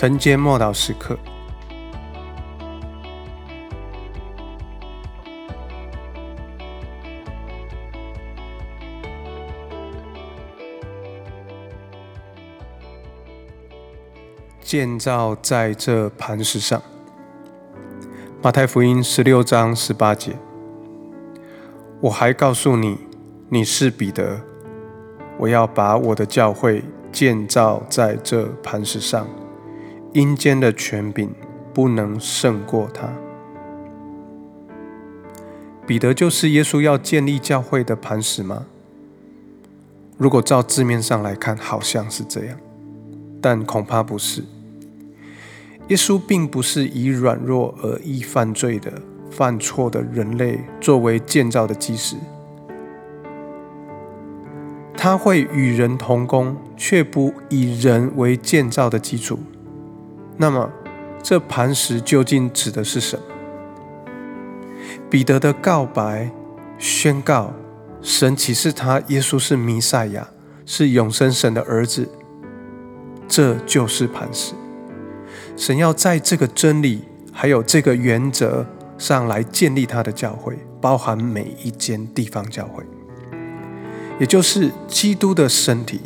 晨间默祷时刻，建造在这磐石上。马太福音十六章十八节，我还告诉你，你是彼得，我要把我的教会建造在这磐石上。阴间的权柄不能胜过他。彼得就是耶稣要建立教会的磐石吗？如果照字面上来看，好像是这样，但恐怕不是。耶稣并不是以软弱而易犯罪的、犯错的人类作为建造的基石，他会与人同工，却不以人为建造的基础。那么，这磐石究竟指的是什么？彼得的告白宣告，神启示他，耶稣是弥赛亚，是永生神的儿子。这就是磐石。神要在这个真理还有这个原则上来建立他的教会，包含每一间地方教会，也就是基督的身体。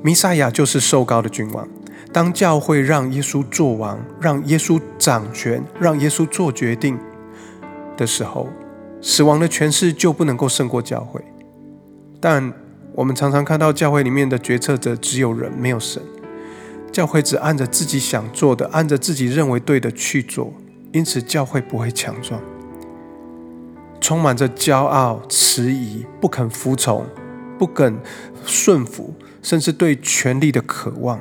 弥赛亚就是受膏的君王。当教会让耶稣做王，让耶稣掌权，让耶稣做决定的时候，死亡的权势就不能够胜过教会。但我们常常看到教会里面的决策者只有人，没有神。教会只按着自己想做的，按着自己认为对的去做，因此教会不会强壮，充满着骄傲、迟疑、不肯服从、不肯顺服，甚至对权力的渴望。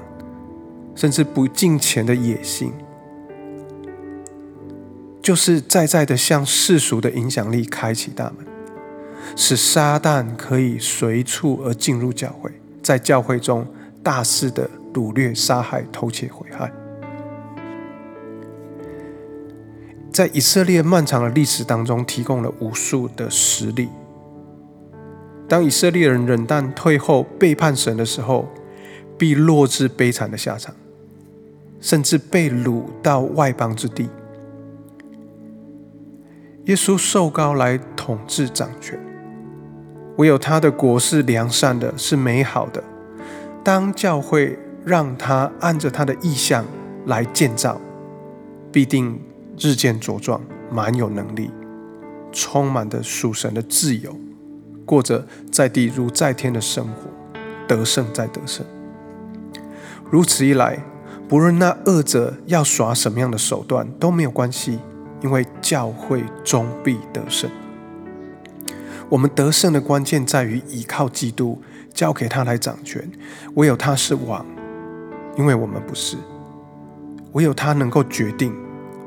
甚至不敬钱的野心，就是在在的向世俗的影响力开启大门，使撒旦可以随处而进入教会，在教会中大肆的掳掠、杀害、偷窃、毁害。在以色列漫长的历史当中，提供了无数的实例。当以色列人忍耐退后、背叛神的时候，必落至悲惨的下场。甚至被掳到外邦之地。耶稣受高来统治掌权，唯有他的国是良善的，是美好的。当教会让他按着他的意向来建造，必定日渐茁壮，满有能力，充满的属神的自由，过着在地如在天的生活，得胜在得胜。如此一来。无论那恶者要耍什么样的手段都没有关系，因为教会终必得胜。我们得胜的关键在于依靠基督，交给他来掌权。唯有他是王，因为我们不是；唯有他能够决定，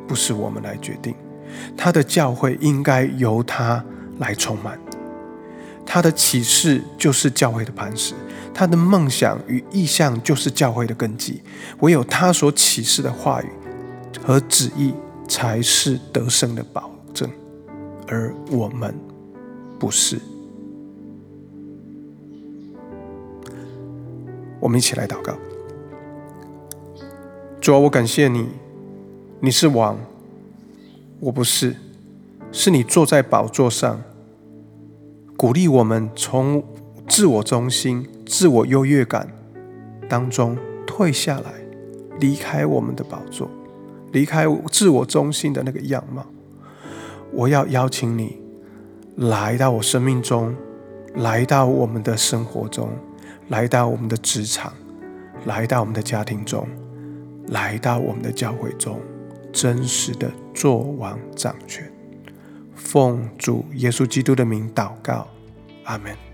不是我们来决定。他的教会应该由他来充满。他的启示就是教会的磐石。他的梦想与意向就是教会的根基，唯有他所启示的话语和旨意才是得胜的保证，而我们不是。我们一起来祷告：主啊，我感谢你，你是王，我不是，是你坐在宝座上，鼓励我们从自我中心。自我优越感当中退下来，离开我们的宝座，离开自我中心的那个样貌。我要邀请你来到我生命中，来到我们的生活中，来到我们的职场，来到我们的家庭中，来到我们的教会中，真实的做王掌权。奉主耶稣基督的名祷告，阿门。